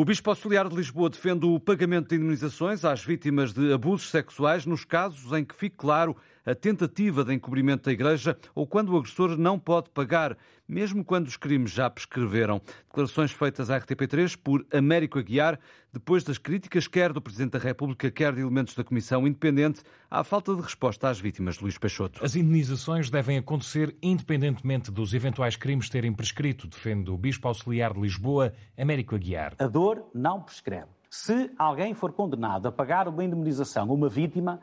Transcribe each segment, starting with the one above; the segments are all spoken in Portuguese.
O Bispo Auxiliar de Lisboa defende o pagamento de indemnizações às vítimas de abusos sexuais nos casos em que fique claro a tentativa de encobrimento da Igreja ou quando o agressor não pode pagar, mesmo quando os crimes já prescreveram. Declarações feitas à RTP3 por Américo Aguiar, depois das críticas quer do Presidente da República, quer de elementos da Comissão Independente, à falta de resposta às vítimas de Luís Peixoto. As indenizações devem acontecer independentemente dos eventuais crimes terem prescrito, defende o Bispo Auxiliar de Lisboa, Américo Aguiar. A dor não prescreve. Se alguém for condenado a pagar uma indemnização a uma vítima,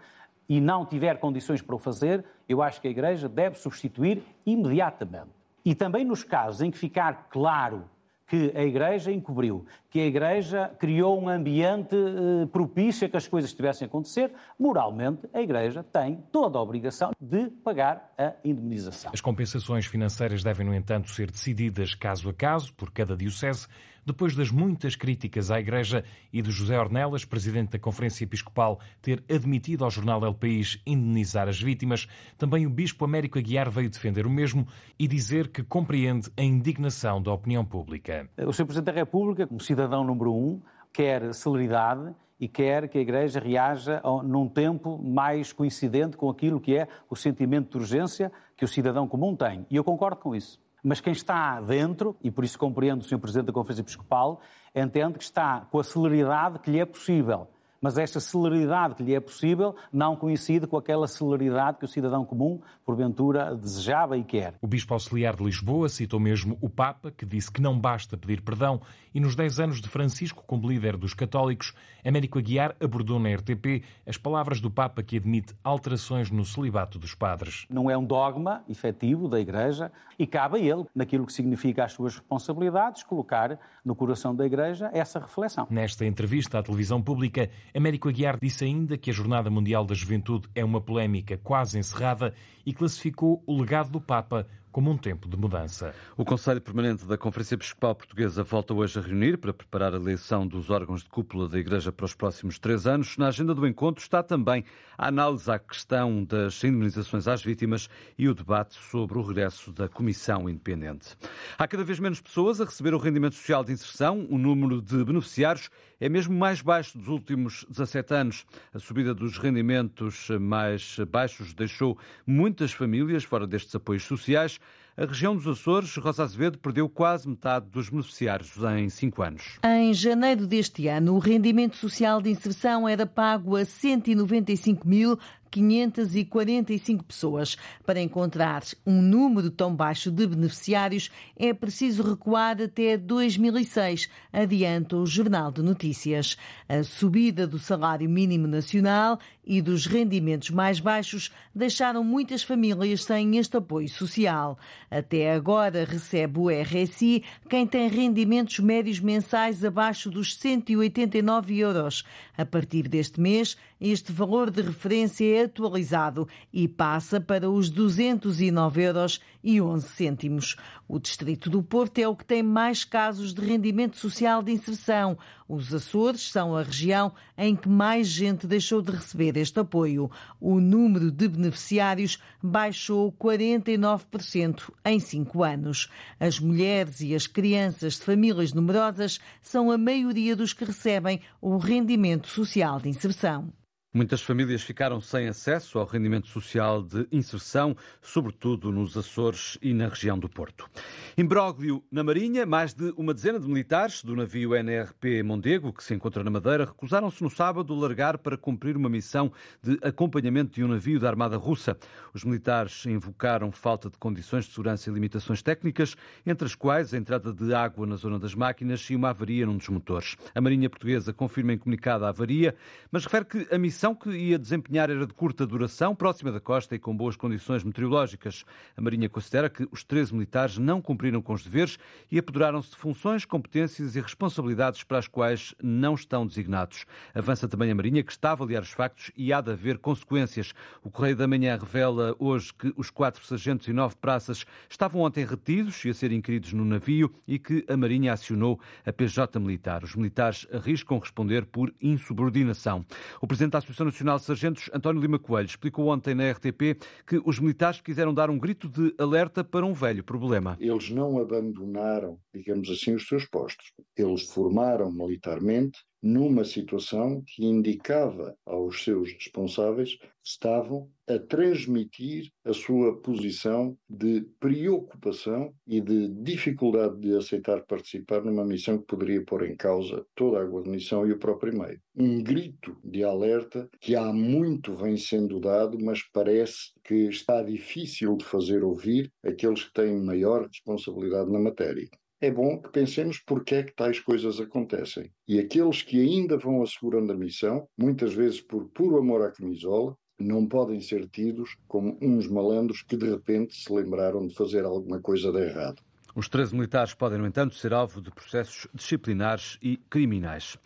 e não tiver condições para o fazer, eu acho que a Igreja deve substituir imediatamente. E também nos casos em que ficar claro que a Igreja encobriu, que a Igreja criou um ambiente eh, propício a que as coisas estivessem a acontecer, moralmente a Igreja tem toda a obrigação de pagar a indemnização. As compensações financeiras devem, no entanto, ser decididas caso a caso por cada diocese, depois das muitas críticas à Igreja e de José Ornelas, presidente da Conferência Episcopal, ter admitido ao jornal El País indenizar as vítimas, também o Bispo Américo Aguiar veio defender o mesmo e dizer que compreende a indignação da opinião pública. O Sr. Presidente da República, como cidadão número um, quer celeridade e quer que a Igreja reaja num tempo mais coincidente com aquilo que é o sentimento de urgência que o cidadão comum tem. E eu concordo com isso. Mas quem está dentro, e por isso compreendo o Sr. Presidente da Conferência Episcopal, entende que está com a celeridade que lhe é possível mas esta celeridade que lhe é possível não coincide com aquela celeridade que o cidadão comum, porventura, desejava e quer. O Bispo Auxiliar de Lisboa citou mesmo o Papa, que disse que não basta pedir perdão, e nos 10 anos de Francisco como líder dos católicos, Américo Aguiar abordou na RTP as palavras do Papa que admite alterações no celibato dos padres. Não é um dogma efetivo da Igreja e cabe a ele, naquilo que significa as suas responsabilidades, colocar no coração da Igreja essa reflexão. Nesta entrevista à televisão pública, Américo Aguiar disse ainda que a Jornada Mundial da Juventude é uma polémica quase encerrada e classificou o legado do Papa como um tempo de mudança. O Conselho Permanente da Conferência Episcopal Portuguesa volta hoje a reunir para preparar a eleição dos órgãos de cúpula da Igreja para os próximos três anos. Na agenda do encontro está também a análise à questão das indemnizações às vítimas e o debate sobre o regresso da Comissão Independente. Há cada vez menos pessoas a receber o rendimento social de inserção. O número de beneficiários é mesmo mais baixo dos últimos 17 anos. A subida dos rendimentos mais baixos deixou muitas famílias fora destes apoios sociais. A região dos Açores, Rosa Azevedo, perdeu quase metade dos beneficiários em cinco anos. Em janeiro deste ano, o rendimento social de inserção era pago a 195 mil 545 pessoas. Para encontrar um número tão baixo de beneficiários, é preciso recuar até 2006, adianta o Jornal de Notícias. A subida do salário mínimo nacional e dos rendimentos mais baixos deixaram muitas famílias sem este apoio social. Até agora recebe o RSI quem tem rendimentos médios mensais abaixo dos 189 euros. A partir deste mês, este valor de referência é atualizado e passa para os 209 euros e 11 cêntimos. O Distrito do Porto é o que tem mais casos de rendimento social de inserção. Os Açores são a região em que mais gente deixou de receber este apoio. O número de beneficiários baixou 49% em cinco anos. As mulheres e as crianças de famílias numerosas são a maioria dos que recebem o rendimento social de inserção. Muitas famílias ficaram sem acesso ao rendimento social de inserção, sobretudo nos Açores e na região do Porto. Imbróglio na Marinha, mais de uma dezena de militares do navio NRP Mondego, que se encontra na Madeira, recusaram-se no sábado largar para cumprir uma missão de acompanhamento de um navio da Armada Russa. Os militares invocaram falta de condições de segurança e limitações técnicas, entre as quais a entrada de água na zona das máquinas e uma avaria num dos motores. A Marinha Portuguesa confirma em comunicado a avaria, mas refere que a missão missão que ia desempenhar era de curta duração, próxima da costa e com boas condições meteorológicas. A Marinha considera que os 13 militares não cumpriram com os deveres e apoderaram-se de funções, competências e responsabilidades para as quais não estão designados. Avança também a Marinha, que está a avaliar os factos e há de haver consequências. O Correio da Manhã revela hoje que os quatro sargentos e nove praças estavam ontem retidos e a ser inquiridos no navio e que a Marinha acionou a PJ militar. Os militares arriscam responder por insubordinação. O Presidente da Associação Nacional de Sargentos, António Lima Coelho, explicou ontem na RTP que os militares quiseram dar um grito de alerta para um velho problema. Eles não abandonaram, digamos assim, os seus postos. Eles formaram militarmente numa situação que indicava aos seus responsáveis que estavam a transmitir a sua posição de preocupação e de dificuldade de aceitar participar numa missão que poderia pôr em causa toda a guarnição e o próprio meio. Um grito de alerta que há muito vem sendo dado, mas parece que está difícil de fazer ouvir aqueles que têm maior responsabilidade na matéria é bom que pensemos porque é que tais coisas acontecem. E aqueles que ainda vão assegurando a missão, muitas vezes por puro amor à camisola, não podem ser tidos como uns malandros que de repente se lembraram de fazer alguma coisa de errado. Os 13 militares podem, no entanto, ser alvo de processos disciplinares e criminais.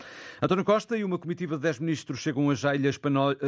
António Costa e uma comitiva de 10 ministros chegam hoje à ilha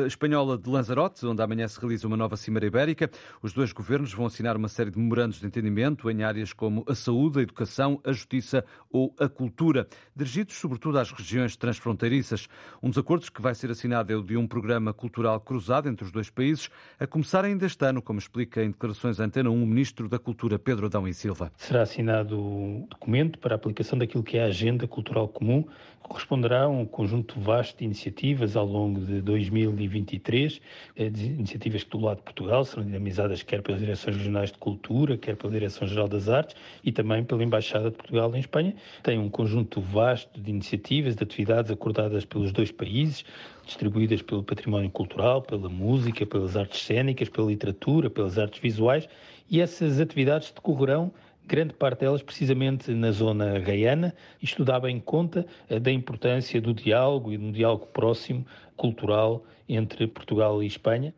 espanhola de Lanzarote, onde amanhã se realiza uma nova Cimeira Ibérica. Os dois governos vão assinar uma série de memorandos de entendimento em áreas como a saúde, a educação, a justiça ou a cultura, dirigidos sobretudo às regiões transfronteiriças. Um dos acordos que vai ser assinado é o de um programa cultural cruzado entre os dois países, a começar ainda este ano, como explica em declarações à Antena 1 o Ministro da Cultura, Pedro Adão e Silva. Será assinado o documento para a aplicação daquilo que é a Agenda Cultural Comum, corresponderá a um conjunto vasto de iniciativas ao longo de 2023, eh, iniciativas que do lado de Portugal serão dinamizadas quer pelas direções regionais de cultura, quer pela Direção-Geral das Artes e também pela Embaixada de Portugal em Espanha. Tem um conjunto vasto de iniciativas, de atividades acordadas pelos dois países, distribuídas pelo património cultural, pela música, pelas artes cênicas, pela literatura, pelas artes visuais, e essas atividades decorrerão grande parte delas precisamente na zona gaiana, isto dá bem conta eh, da importância do diálogo e de um diálogo próximo, cultural, entre Portugal e Espanha.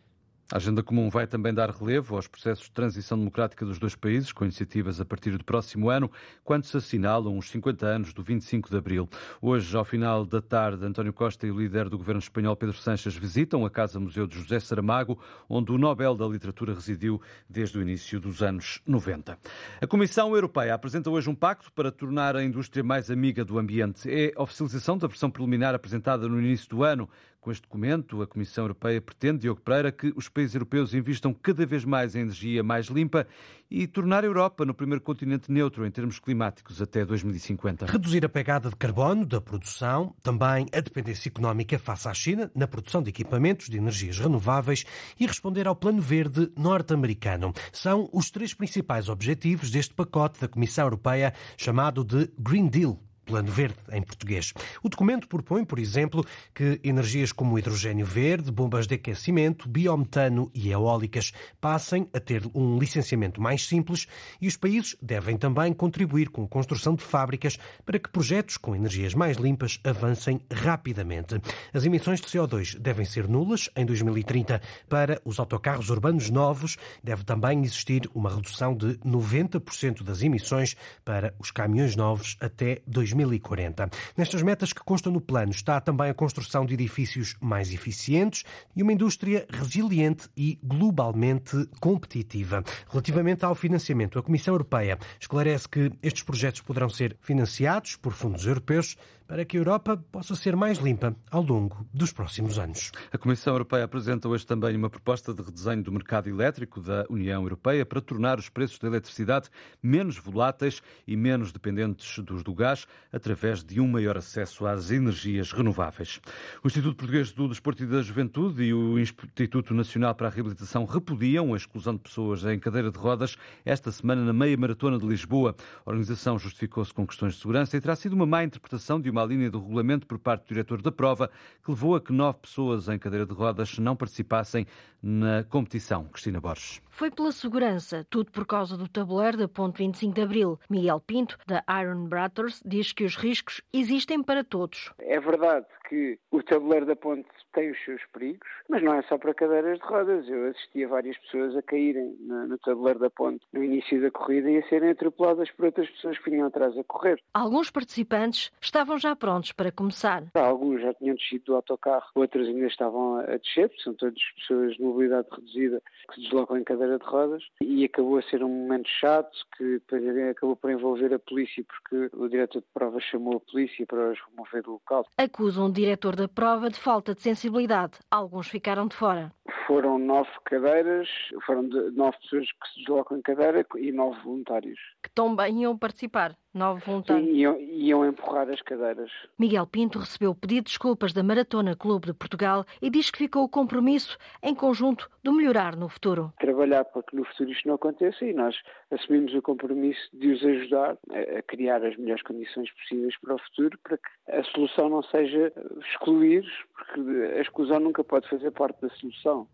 A agenda comum vai também dar relevo aos processos de transição democrática dos dois países, com iniciativas a partir do próximo ano, quando se assinalam os 50 anos do 25 de abril. Hoje, ao final da tarde, António Costa e o líder do governo espanhol, Pedro Sanches, visitam a Casa Museu de José Saramago, onde o Nobel da Literatura residiu desde o início dos anos 90. A Comissão Europeia apresenta hoje um pacto para tornar a indústria mais amiga do ambiente. É a oficialização da versão preliminar apresentada no início do ano. Com este documento, a Comissão Europeia pretende, Diogo Pereira, que os países europeus investam cada vez mais em energia mais limpa e tornar a Europa no primeiro continente neutro em termos climáticos até 2050. Reduzir a pegada de carbono da produção, também a dependência económica face à China na produção de equipamentos de energias renováveis e responder ao Plano Verde norte-americano. São os três principais objetivos deste pacote da Comissão Europeia chamado de Green Deal Plano Verde, em português. O documento propõe, por exemplo, que energias como hidrogênio verde, bombas de aquecimento, biometano e eólicas passem a ter um licenciamento mais simples e os países devem também contribuir com a construção de fábricas para que projetos com energias mais limpas avancem rapidamente. As emissões de CO2 devem ser nulas em 2030 para os autocarros urbanos novos. Deve também existir uma redução de 90% das emissões para os caminhões novos até 2030. 2040. Nestas metas que constam no plano está também a construção de edifícios mais eficientes e uma indústria resiliente e globalmente competitiva. Relativamente ao financiamento, a Comissão Europeia esclarece que estes projetos poderão ser financiados por fundos europeus para que a Europa possa ser mais limpa ao longo dos próximos anos. A Comissão Europeia apresenta hoje também uma proposta de redesenho do mercado elétrico da União Europeia para tornar os preços da eletricidade menos voláteis e menos dependentes dos do gás, através de um maior acesso às energias renováveis. O Instituto Português do Desporto e da Juventude e o Instituto Nacional para a Reabilitação repudiam a exclusão de pessoas em cadeira de rodas esta semana na meia maratona de Lisboa. A organização justificou-se com questões de segurança e terá sido uma má interpretação de uma linha do regulamento por parte do diretor da prova, que levou a que nove pessoas em cadeira de rodas não participassem na competição. Cristina Borges. Foi pela segurança, tudo por causa do tabuleiro da Ponte 25 de Abril. Miguel Pinto, da Iron Brothers, diz que os riscos existem para todos. É verdade que o tabuleiro da ponte tem os seus perigos, mas não é só para cadeiras de rodas. Eu assisti a várias pessoas a caírem no, tabuleiro da ponte no início da corrida e a serem atropeladas por outras pessoas que vinham atrás a correr. Alguns participantes estavam já prontos para começar. Alguns já tinham descido do autocarro, outros ainda estavam a descer, são todas pessoas de mobilidade reduzida que se deslocam em cadeira de rodas e acabou a ser um momento chato que acabou por envolver a polícia porque o diretor de prova chamou a polícia para os remover do local. Acusam diretor da prova de falta de sensibilidade. Alguns ficaram de fora. Foram nove cadeiras, foram nove pessoas que se deslocam em cadeira e nove voluntários. Que também iam participar, nove voluntários. Iam, iam empurrar as cadeiras. Miguel Pinto recebeu o pedido de desculpas da Maratona Clube de Portugal e diz que ficou o compromisso, em conjunto, de melhorar no futuro. Trabalhar para que no futuro isto não aconteça e nós assumimos o compromisso de os ajudar a, a criar as melhores condições possíveis para o futuro, para que a solução não seja excluir, porque a exclusão nunca pode fazer parte da solução.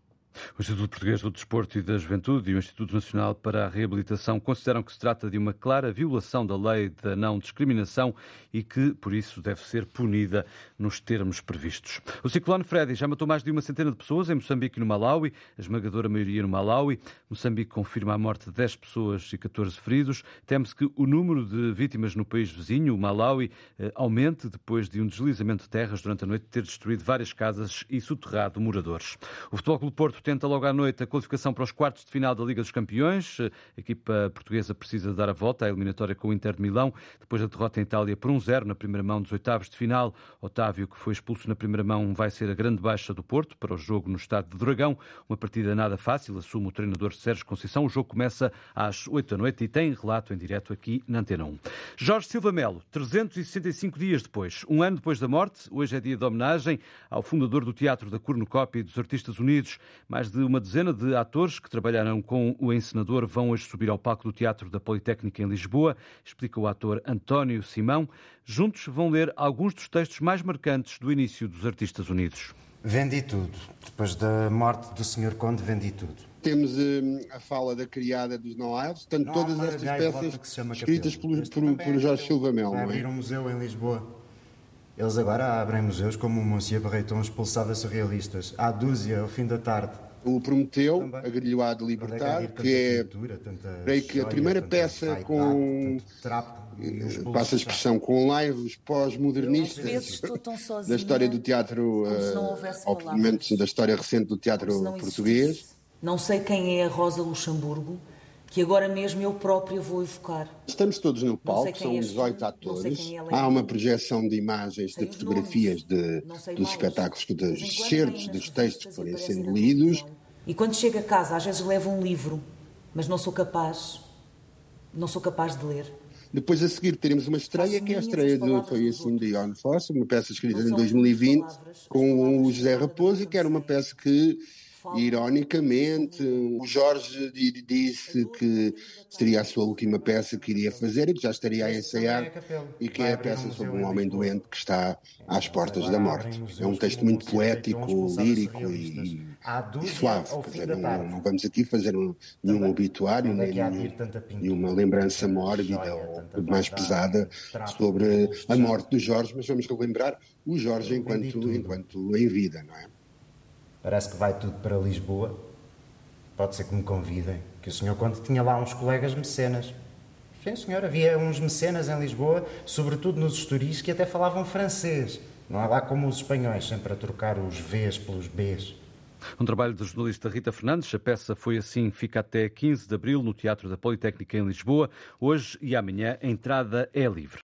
O Instituto Português do Desporto e da Juventude e o Instituto Nacional para a Reabilitação consideram que se trata de uma clara violação da lei da não discriminação e que, por isso, deve ser punida nos termos previstos. O ciclone Freddy já matou mais de uma centena de pessoas em Moçambique e no Malawi, a esmagadora maioria no Malawi. Moçambique confirma a morte de 10 pessoas e 14 feridos. Teme-se que o número de vítimas no país vizinho, o Malawi, eh, aumente depois de um deslizamento de terras durante a noite ter destruído várias casas e soterrado moradores. O Futebol Clube Porto tenta logo à noite a qualificação para os quartos de final da Liga dos Campeões. A equipa portuguesa precisa dar a volta à eliminatória com o Inter de Milão, depois da derrota em Itália por 1-0 na primeira mão dos oitavos de final. Otávio, que foi expulso na primeira mão, vai ser a grande baixa do Porto para o jogo no estádio de Dragão. Uma partida nada fácil, assume o treinador Sérgio Conceição. O jogo começa às 8 da noite e tem relato em direto aqui na Antena 1. Jorge Silva Melo, 365 dias depois, um ano depois da morte, hoje é dia de homenagem ao fundador do Teatro da Cornucópia e dos Artistas Unidos. Mais de uma dezena de atores que trabalharam com o encenador vão hoje subir ao palco do Teatro da Politécnica em Lisboa, explica o ator António Simão. Juntos vão ler alguns dos textos mais marcantes do início dos Artistas Unidos. Vendi tudo. Depois da morte do Sr. Conde, vendi tudo. Temos hum, a fala da criada dos No Isles, tanto não, todas estas peças escritas por, por, por Jorge Silva Mel. Vai abrir um museu em Lisboa. Eles agora abrem museus como o Monsieur Barreton expulsava surrealistas. Há dúzia, ao fim da tarde. O Prometeu, a Grilhoá de Libertar, que é, creio que a primeira peça com, passa a expressão, com lives pós-modernistas da história do teatro, uh, obviamente da história recente do teatro português. Não sei quem é a Rosa Luxemburgo, que agora mesmo eu própria vou evocar. Estamos todos no palco, são 18 é atores. Há uma projeção de imagens, de fotografias de, dos espetáculos, dos certos, dos textos que forem sendo lidos. E quando chego a casa, às vezes levo um livro, mas não sou capaz, não sou capaz de ler. Depois a seguir teremos uma estreia, que é a estreia do Foi assim de Ion Fosse, uma peça escrita em 2020 com o José Raposo, que era uma peça que Ironicamente, o Jorge disse que seria a sua última peça que iria fazer e que já estaria a ensaiar e que é a peça sobre um homem doente que está às portas da morte. É um texto muito poético, lírico e, e suave. Dizer, não, não, vamos aqui fazer um, nenhum obituário, nem, nenhuma lembrança mórbida ou mais pesada sobre a morte do Jorge, mas vamos relembrar o Jorge enquanto, enquanto em vida, não é? Parece que vai tudo para Lisboa. Pode ser que me convidem. Que o senhor Conde tinha lá uns colegas mecenas. Sim, senhor, havia uns mecenas em Lisboa, sobretudo nos esturis, que até falavam francês. Não é lá como os espanhóis, sempre a trocar os Vs pelos Bs. Um trabalho da jornalista Rita Fernandes. A peça foi assim, fica até 15 de abril no Teatro da Politécnica em Lisboa. Hoje e amanhã a entrada é livre.